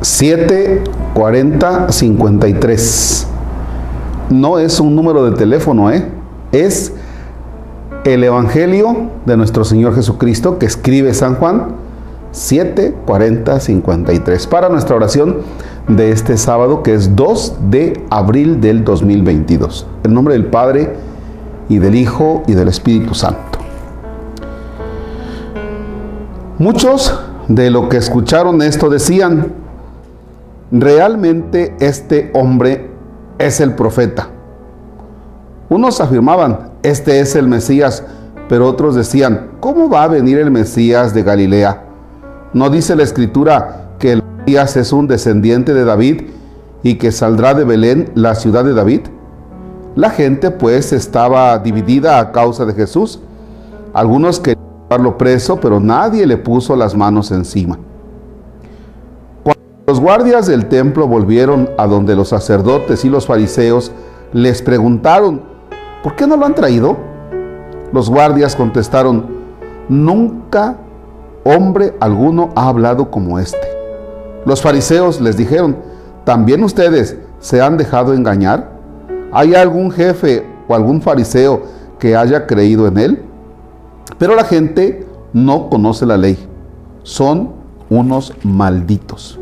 74053. No es un número de teléfono, ¿eh? es el Evangelio de nuestro Señor Jesucristo que escribe San Juan 74053 para nuestra oración de este sábado que es 2 de abril del 2022. En nombre del Padre y del Hijo y del Espíritu Santo. Muchos de lo que escucharon esto decían, realmente este hombre es el profeta. Unos afirmaban, este es el Mesías, pero otros decían, ¿cómo va a venir el Mesías de Galilea? ¿No dice la escritura que el Mesías es un descendiente de David y que saldrá de Belén, la ciudad de David? La gente pues estaba dividida a causa de Jesús. Algunos querían llevarlo preso, pero nadie le puso las manos encima. Los guardias del templo volvieron a donde los sacerdotes y los fariseos les preguntaron, ¿por qué no lo han traído? Los guardias contestaron, nunca hombre alguno ha hablado como este. Los fariseos les dijeron, ¿también ustedes se han dejado engañar? ¿Hay algún jefe o algún fariseo que haya creído en él? Pero la gente no conoce la ley. Son unos malditos.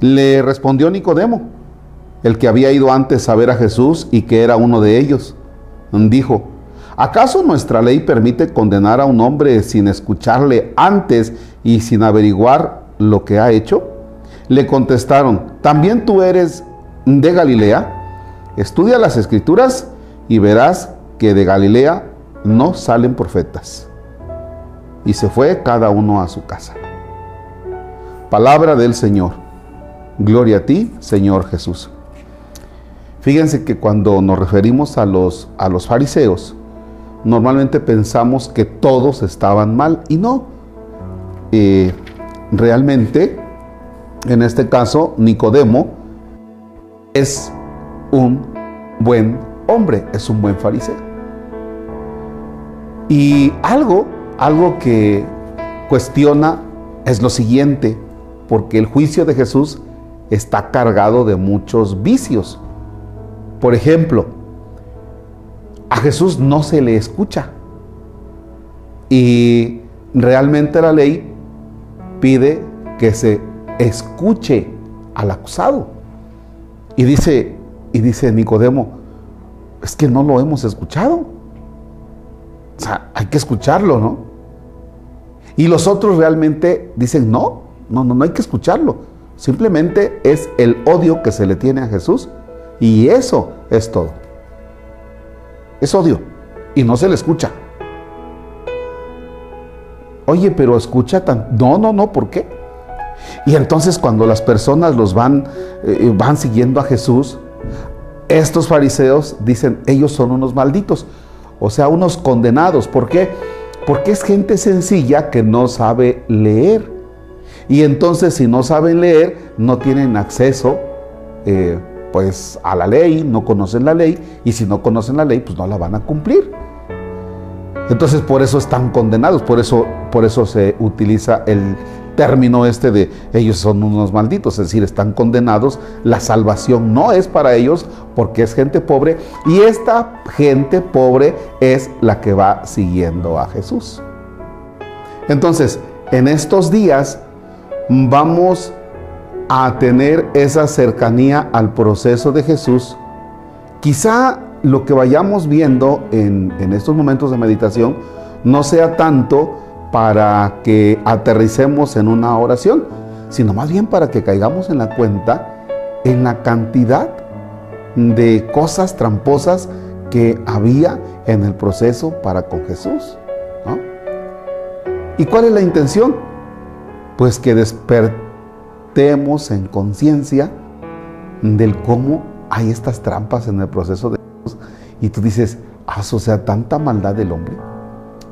Le respondió Nicodemo, el que había ido antes a ver a Jesús y que era uno de ellos. Dijo, ¿acaso nuestra ley permite condenar a un hombre sin escucharle antes y sin averiguar lo que ha hecho? Le contestaron, ¿también tú eres de Galilea? Estudia las escrituras y verás que de Galilea no salen profetas. Y se fue cada uno a su casa. Palabra del Señor. Gloria a ti, Señor Jesús. Fíjense que cuando nos referimos a los, a los fariseos, normalmente pensamos que todos estaban mal y no. Eh, realmente, en este caso, Nicodemo es un buen hombre, es un buen fariseo. Y algo, algo que cuestiona es lo siguiente, porque el juicio de Jesús está cargado de muchos vicios. Por ejemplo, a Jesús no se le escucha. Y realmente la ley pide que se escuche al acusado. Y dice, y dice Nicodemo, es que no lo hemos escuchado. O sea, hay que escucharlo, ¿no? Y los otros realmente dicen, no, no, no, no hay que escucharlo. Simplemente es el odio que se le tiene a Jesús y eso es todo. Es odio y no se le escucha. Oye, pero escucha tan... No, no, no, ¿por qué? Y entonces cuando las personas los van, eh, van siguiendo a Jesús, estos fariseos dicen, ellos son unos malditos o sea, unos condenados. ¿Por qué? Porque es gente sencilla que no sabe leer. Y entonces si no saben leer, no tienen acceso eh, pues a la ley, no conocen la ley, y si no conocen la ley, pues no la van a cumplir. Entonces por eso están condenados, por eso, por eso se utiliza el término este de ellos son unos malditos, es decir, están condenados, la salvación no es para ellos porque es gente pobre y esta gente pobre es la que va siguiendo a Jesús. Entonces, en estos días vamos a tener esa cercanía al proceso de Jesús. Quizá lo que vayamos viendo en, en estos momentos de meditación no sea tanto para que aterricemos en una oración, sino más bien para que caigamos en la cuenta en la cantidad de cosas tramposas que había en el proceso para con Jesús. ¿Y cuál es la intención? Pues que despertemos en conciencia del cómo hay estas trampas en el proceso de Jesús. Y tú dices, ah, o sea, tanta maldad del hombre.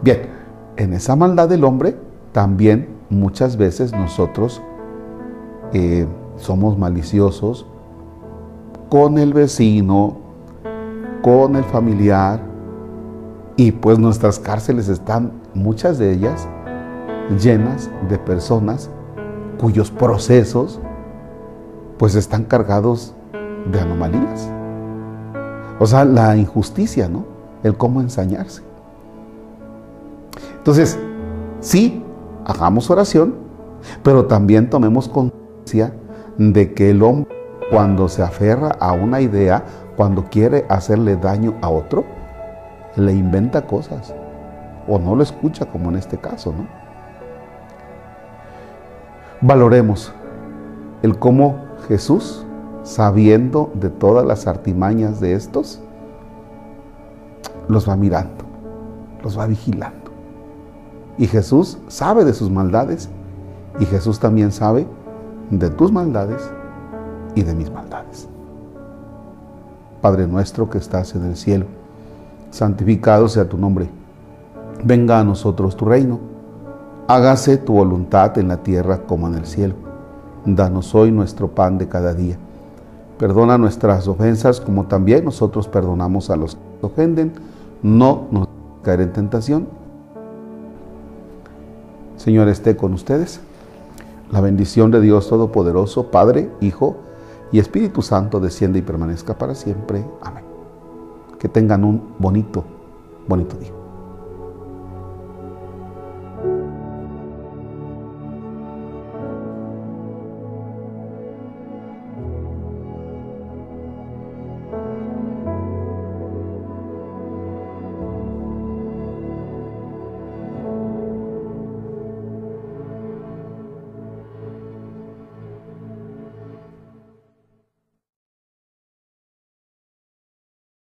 Bien, en esa maldad del hombre, también muchas veces nosotros eh, somos maliciosos con el vecino, con el familiar, y pues nuestras cárceles están, muchas de ellas, llenas de personas cuyos procesos pues están cargados de anomalías. O sea, la injusticia, ¿no? El cómo ensañarse. Entonces, sí, hagamos oración, pero también tomemos conciencia de que el hombre cuando se aferra a una idea, cuando quiere hacerle daño a otro, le inventa cosas o no lo escucha como en este caso, ¿no? Valoremos el cómo Jesús, sabiendo de todas las artimañas de estos, los va mirando, los va vigilando. Y Jesús sabe de sus maldades y Jesús también sabe de tus maldades y de mis maldades. Padre nuestro que estás en el cielo, santificado sea tu nombre. Venga a nosotros tu reino. Hágase tu voluntad en la tierra como en el cielo. Danos hoy nuestro pan de cada día. Perdona nuestras ofensas como también nosotros perdonamos a los que nos ofenden. No nos caer en tentación. Señor esté con ustedes. La bendición de Dios Todopoderoso, Padre, Hijo y Espíritu Santo desciende y permanezca para siempre. Amén. Que tengan un bonito, bonito día.